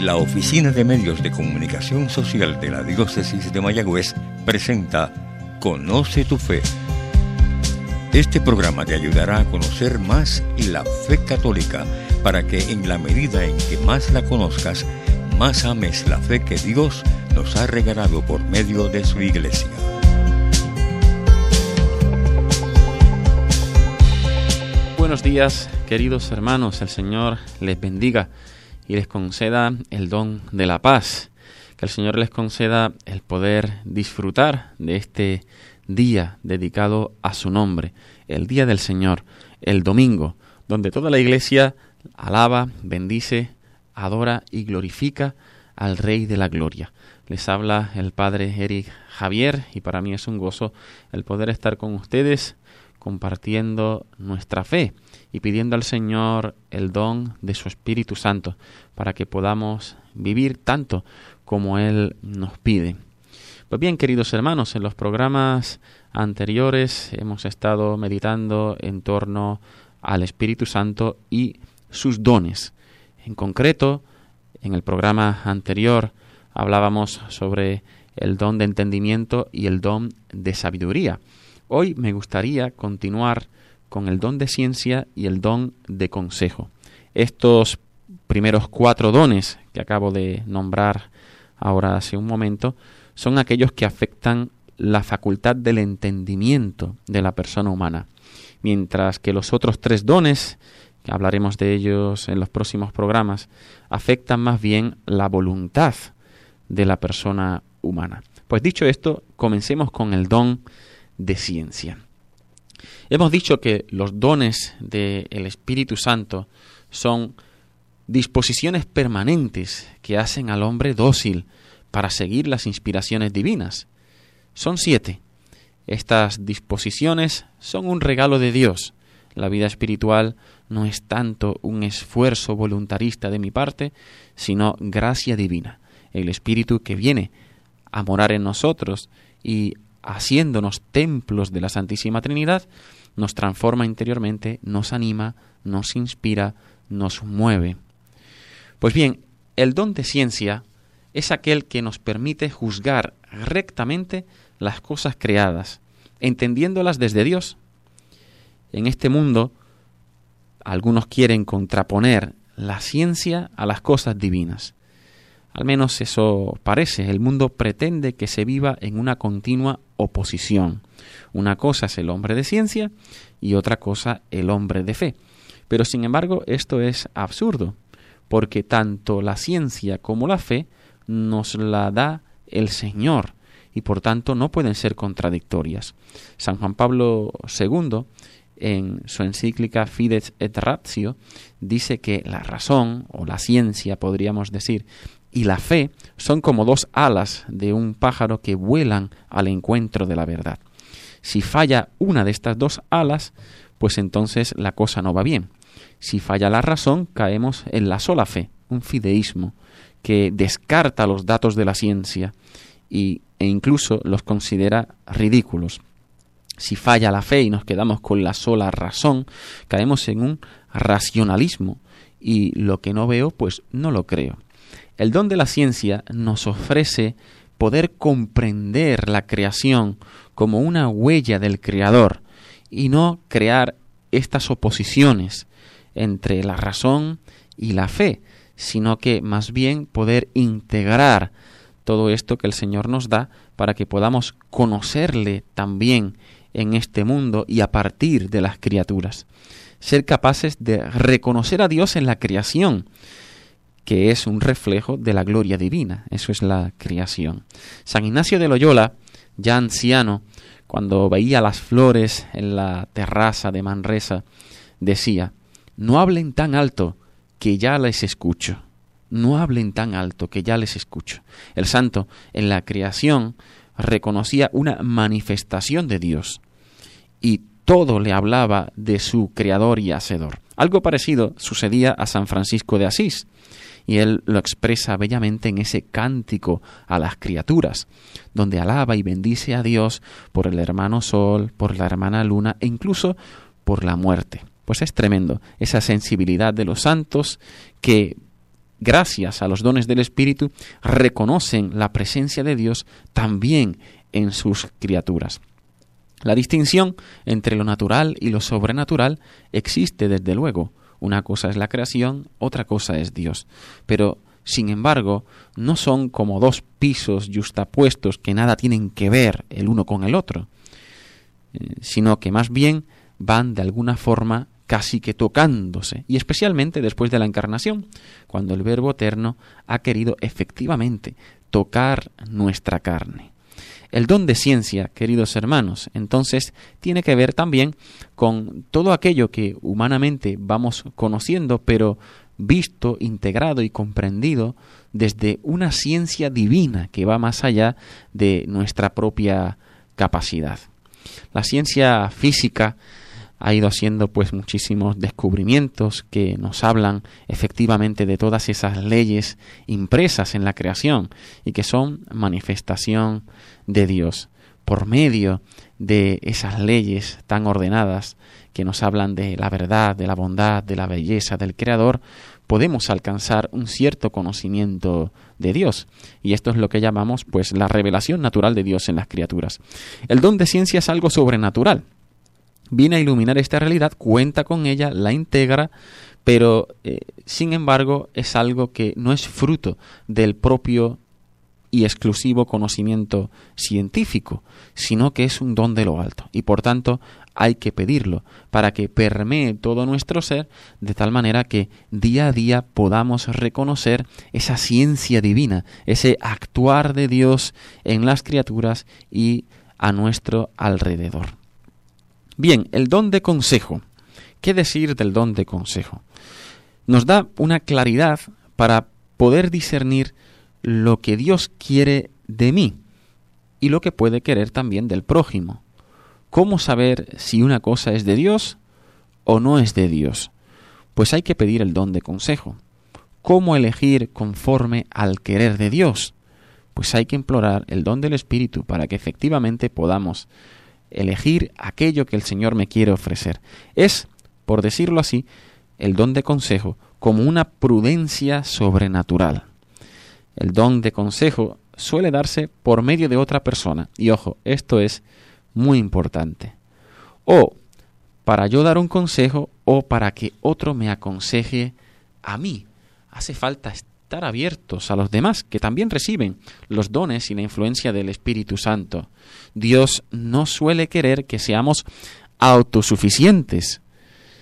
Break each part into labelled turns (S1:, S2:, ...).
S1: La Oficina de Medios de Comunicación Social de la Diócesis de Mayagüez presenta Conoce tu Fe. Este programa te ayudará a conocer más la fe católica para que en la medida en que más la conozcas, más ames la fe que Dios nos ha regalado por medio de su iglesia.
S2: Buenos días, queridos hermanos, el Señor les bendiga y les conceda el don de la paz. Que el Señor les conceda el poder disfrutar de este día dedicado a su nombre, el día del Señor, el domingo, donde toda la iglesia alaba, bendice, adora y glorifica al Rey de la Gloria. Les habla el Padre Eric Javier y para mí es un gozo el poder estar con ustedes compartiendo nuestra fe y pidiendo al Señor el don de su Espíritu Santo para que podamos vivir tanto como Él nos pide. Pues bien, queridos hermanos, en los programas anteriores hemos estado meditando en torno al Espíritu Santo y sus dones. En concreto, en el programa anterior hablábamos sobre el don de entendimiento y el don de sabiduría. Hoy me gustaría continuar con el don de ciencia y el don de consejo. Estos primeros cuatro dones que acabo de nombrar ahora hace un momento son aquellos que afectan la facultad del entendimiento de la persona humana, mientras que los otros tres dones, que hablaremos de ellos en los próximos programas, afectan más bien la voluntad de la persona humana. Pues dicho esto, comencemos con el don de ciencia. Hemos dicho que los dones del Espíritu Santo son disposiciones permanentes que hacen al hombre dócil para seguir las inspiraciones divinas. Son siete. Estas disposiciones son un regalo de Dios. La vida espiritual no es tanto un esfuerzo voluntarista de mi parte, sino gracia divina, el Espíritu que viene a morar en nosotros y haciéndonos templos de la Santísima Trinidad, nos transforma interiormente, nos anima, nos inspira, nos mueve. Pues bien, el don de ciencia es aquel que nos permite juzgar rectamente las cosas creadas, entendiéndolas desde Dios. En este mundo, algunos quieren contraponer la ciencia a las cosas divinas. Al menos eso parece. El mundo pretende que se viva en una continua oposición. Una cosa es el hombre de ciencia y otra cosa el hombre de fe. Pero sin embargo esto es absurdo, porque tanto la ciencia como la fe nos la da el Señor y por tanto no pueden ser contradictorias. San Juan Pablo II en su encíclica Fides et Ratio dice que la razón o la ciencia podríamos decir y la fe son como dos alas de un pájaro que vuelan al encuentro de la verdad. Si falla una de estas dos alas, pues entonces la cosa no va bien. Si falla la razón, caemos en la sola fe, un fideísmo, que descarta los datos de la ciencia y, e incluso los considera ridículos. Si falla la fe y nos quedamos con la sola razón, caemos en un racionalismo y lo que no veo, pues no lo creo. El don de la ciencia nos ofrece poder comprender la creación como una huella del Creador y no crear estas oposiciones entre la razón y la fe, sino que más bien poder integrar todo esto que el Señor nos da para que podamos conocerle también en este mundo y a partir de las criaturas. Ser capaces de reconocer a Dios en la creación, que es un reflejo de la gloria divina. Eso es la creación. San Ignacio de Loyola, ya anciano, cuando veía las flores en la terraza de Manresa, decía, no hablen tan alto que ya les escucho. No hablen tan alto que ya les escucho. El santo en la creación reconocía una manifestación de Dios y todo le hablaba de su creador y hacedor. Algo parecido sucedía a San Francisco de Asís, y él lo expresa bellamente en ese cántico a las criaturas, donde alaba y bendice a Dios por el hermano Sol, por la hermana Luna e incluso por la muerte. Pues es tremendo esa sensibilidad de los santos que gracias a los dones del Espíritu, reconocen la presencia de Dios también en sus criaturas. La distinción entre lo natural y lo sobrenatural existe desde luego. Una cosa es la creación, otra cosa es Dios. Pero, sin embargo, no son como dos pisos justapuestos que nada tienen que ver el uno con el otro, eh, sino que más bien van de alguna forma casi que tocándose, y especialmente después de la encarnación, cuando el Verbo Eterno ha querido efectivamente tocar nuestra carne. El don de ciencia, queridos hermanos, entonces tiene que ver también con todo aquello que humanamente vamos conociendo, pero visto, integrado y comprendido desde una ciencia divina que va más allá de nuestra propia capacidad. La ciencia física ha ido haciendo pues muchísimos descubrimientos que nos hablan efectivamente de todas esas leyes impresas en la creación y que son manifestación de Dios por medio de esas leyes tan ordenadas que nos hablan de la verdad, de la bondad, de la belleza del Creador, podemos alcanzar un cierto conocimiento de Dios. Y esto es lo que llamamos pues la revelación natural de Dios en las criaturas. El don de ciencia es algo sobrenatural viene a iluminar esta realidad, cuenta con ella, la integra, pero eh, sin embargo es algo que no es fruto del propio y exclusivo conocimiento científico, sino que es un don de lo alto y por tanto hay que pedirlo para que permee todo nuestro ser de tal manera que día a día podamos reconocer esa ciencia divina, ese actuar de Dios en las criaturas y a nuestro alrededor. Bien, el don de consejo. ¿Qué decir del don de consejo? Nos da una claridad para poder discernir lo que Dios quiere de mí y lo que puede querer también del prójimo. ¿Cómo saber si una cosa es de Dios o no es de Dios? Pues hay que pedir el don de consejo. ¿Cómo elegir conforme al querer de Dios? Pues hay que implorar el don del Espíritu para que efectivamente podamos elegir aquello que el Señor me quiere ofrecer. Es, por decirlo así, el don de consejo como una prudencia sobrenatural. El don de consejo suele darse por medio de otra persona. Y ojo, esto es muy importante. O para yo dar un consejo o para que otro me aconseje a mí. Hace falta estar abiertos a los demás, que también reciben los dones y la influencia del Espíritu Santo. Dios no suele querer que seamos autosuficientes,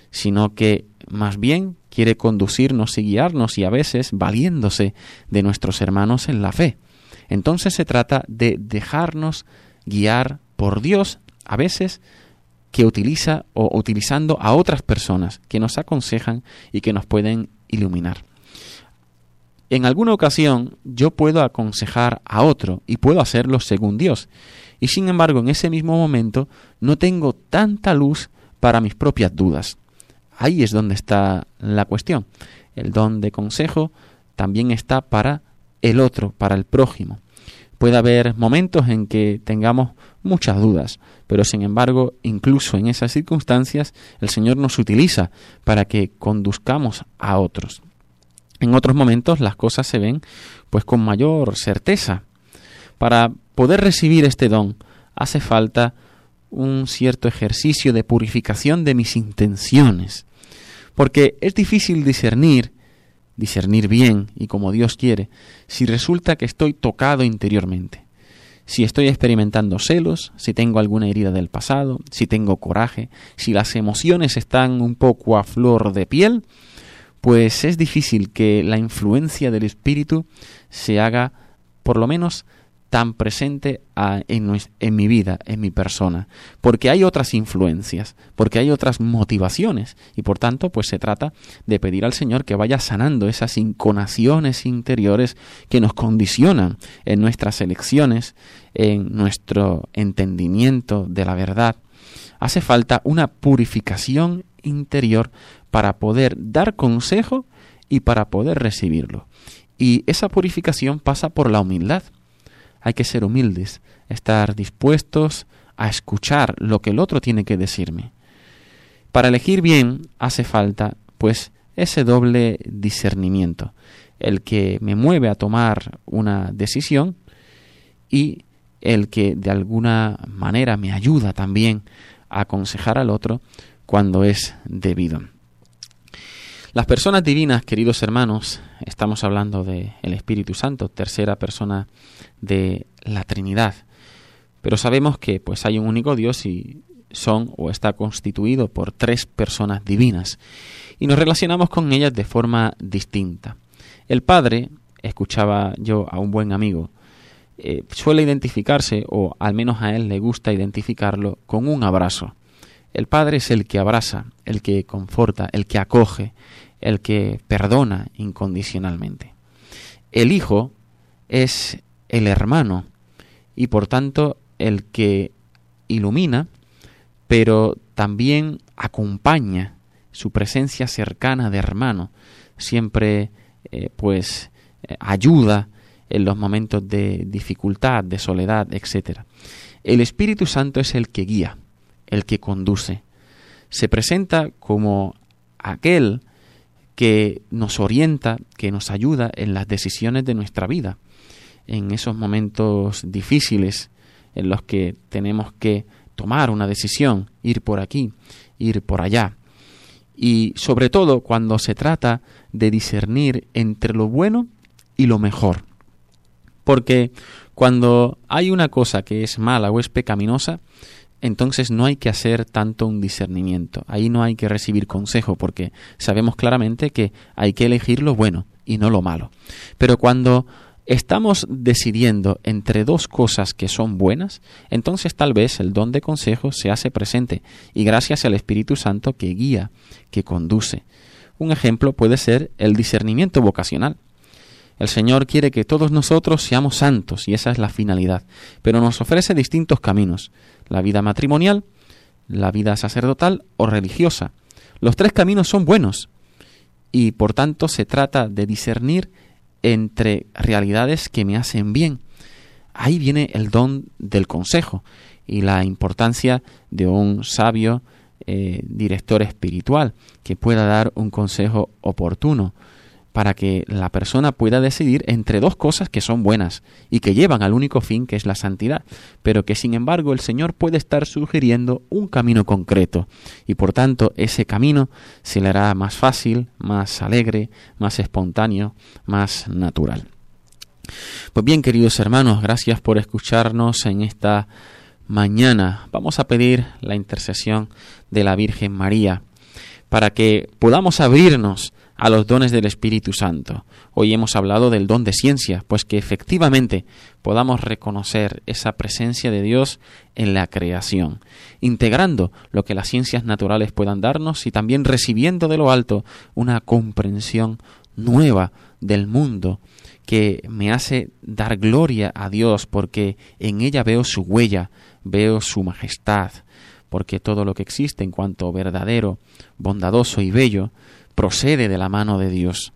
S2: sino que más bien quiere conducirnos y guiarnos y a veces valiéndose de nuestros hermanos en la fe. Entonces se trata de dejarnos guiar por Dios, a veces que utiliza o utilizando a otras personas que nos aconsejan y que nos pueden iluminar. En alguna ocasión yo puedo aconsejar a otro y puedo hacerlo según Dios. Y sin embargo, en ese mismo momento no tengo tanta luz para mis propias dudas. Ahí es donde está la cuestión. El don de consejo también está para el otro, para el prójimo. Puede haber momentos en que tengamos muchas dudas, pero sin embargo, incluso en esas circunstancias, el Señor nos utiliza para que conduzcamos a otros. En otros momentos las cosas se ven pues con mayor certeza. Para poder recibir este don hace falta un cierto ejercicio de purificación de mis intenciones, porque es difícil discernir, discernir bien y como Dios quiere, si resulta que estoy tocado interiormente, si estoy experimentando celos, si tengo alguna herida del pasado, si tengo coraje, si las emociones están un poco a flor de piel, pues es difícil que la influencia del espíritu se haga por lo menos tan presente en, mi vida, en mi persona, porque hay otras influencias, porque hay otras motivaciones y por tanto pues se trata de pedir al Señor que vaya sanando esas inconaciones interiores que nos condicionan en nuestras elecciones, en nuestro entendimiento de la verdad. Hace falta una purificación interior para poder dar consejo y para poder recibirlo. Y esa purificación pasa por la humildad. Hay que ser humildes, estar dispuestos a escuchar lo que el otro tiene que decirme. Para elegir bien hace falta, pues, ese doble discernimiento, el que me mueve a tomar una decisión y el que de alguna manera me ayuda también a aconsejar al otro cuando es debido. Las personas divinas, queridos hermanos, estamos hablando de el Espíritu Santo, tercera persona de la Trinidad. Pero sabemos que pues hay un único Dios y son o está constituido por tres personas divinas y nos relacionamos con ellas de forma distinta. El Padre, escuchaba yo a un buen amigo, eh, suele identificarse, o al menos a él le gusta identificarlo, con un abrazo. El Padre es el que abraza, el que conforta, el que acoge, el que perdona incondicionalmente. El Hijo es el hermano y por tanto el que ilumina, pero también acompaña su presencia cercana de hermano, siempre eh, pues eh, ayuda en los momentos de dificultad, de soledad, etc. El Espíritu Santo es el que guía, el que conduce. Se presenta como aquel que nos orienta, que nos ayuda en las decisiones de nuestra vida, en esos momentos difíciles en los que tenemos que tomar una decisión, ir por aquí, ir por allá. Y sobre todo cuando se trata de discernir entre lo bueno y lo mejor. Porque cuando hay una cosa que es mala o es pecaminosa, entonces no hay que hacer tanto un discernimiento. Ahí no hay que recibir consejo porque sabemos claramente que hay que elegir lo bueno y no lo malo. Pero cuando estamos decidiendo entre dos cosas que son buenas, entonces tal vez el don de consejo se hace presente y gracias al Espíritu Santo que guía, que conduce. Un ejemplo puede ser el discernimiento vocacional. El Señor quiere que todos nosotros seamos santos y esa es la finalidad, pero nos ofrece distintos caminos, la vida matrimonial, la vida sacerdotal o religiosa. Los tres caminos son buenos y por tanto se trata de discernir entre realidades que me hacen bien. Ahí viene el don del consejo y la importancia de un sabio eh, director espiritual que pueda dar un consejo oportuno para que la persona pueda decidir entre dos cosas que son buenas y que llevan al único fin que es la santidad, pero que sin embargo el Señor puede estar sugiriendo un camino concreto y por tanto ese camino se le hará más fácil, más alegre, más espontáneo, más natural. Pues bien, queridos hermanos, gracias por escucharnos en esta mañana. Vamos a pedir la intercesión de la Virgen María para que podamos abrirnos a los dones del Espíritu Santo. Hoy hemos hablado del don de ciencia, pues que efectivamente podamos reconocer esa presencia de Dios en la creación, integrando lo que las ciencias naturales puedan darnos y también recibiendo de lo alto una comprensión nueva del mundo que me hace dar gloria a Dios porque en ella veo su huella, veo su majestad, porque todo lo que existe en cuanto verdadero, bondadoso y bello procede de la mano de Dios.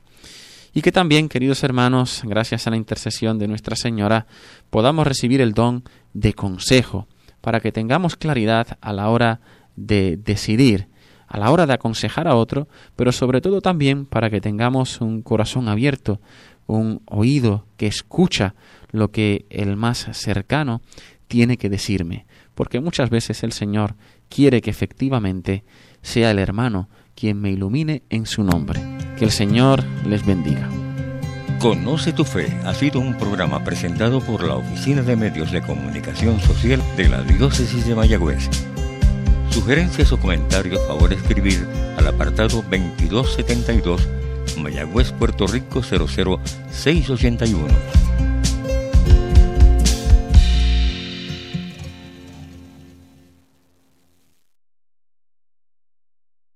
S2: Y que también, queridos hermanos, gracias a la intercesión de Nuestra Señora, podamos recibir el don de consejo, para que tengamos claridad a la hora de decidir, a la hora de aconsejar a otro, pero sobre todo también para que tengamos un corazón abierto, un oído que escucha lo que el más cercano tiene que decirme, porque muchas veces el Señor quiere que efectivamente sea el hermano quien me ilumine en su nombre. Que el Señor les bendiga.
S1: Conoce tu fe ha sido un programa presentado por la Oficina de Medios de Comunicación Social de la Diócesis de Mayagüez. Sugerencias o comentarios, favor escribir al apartado 2272 Mayagüez, Puerto Rico 00681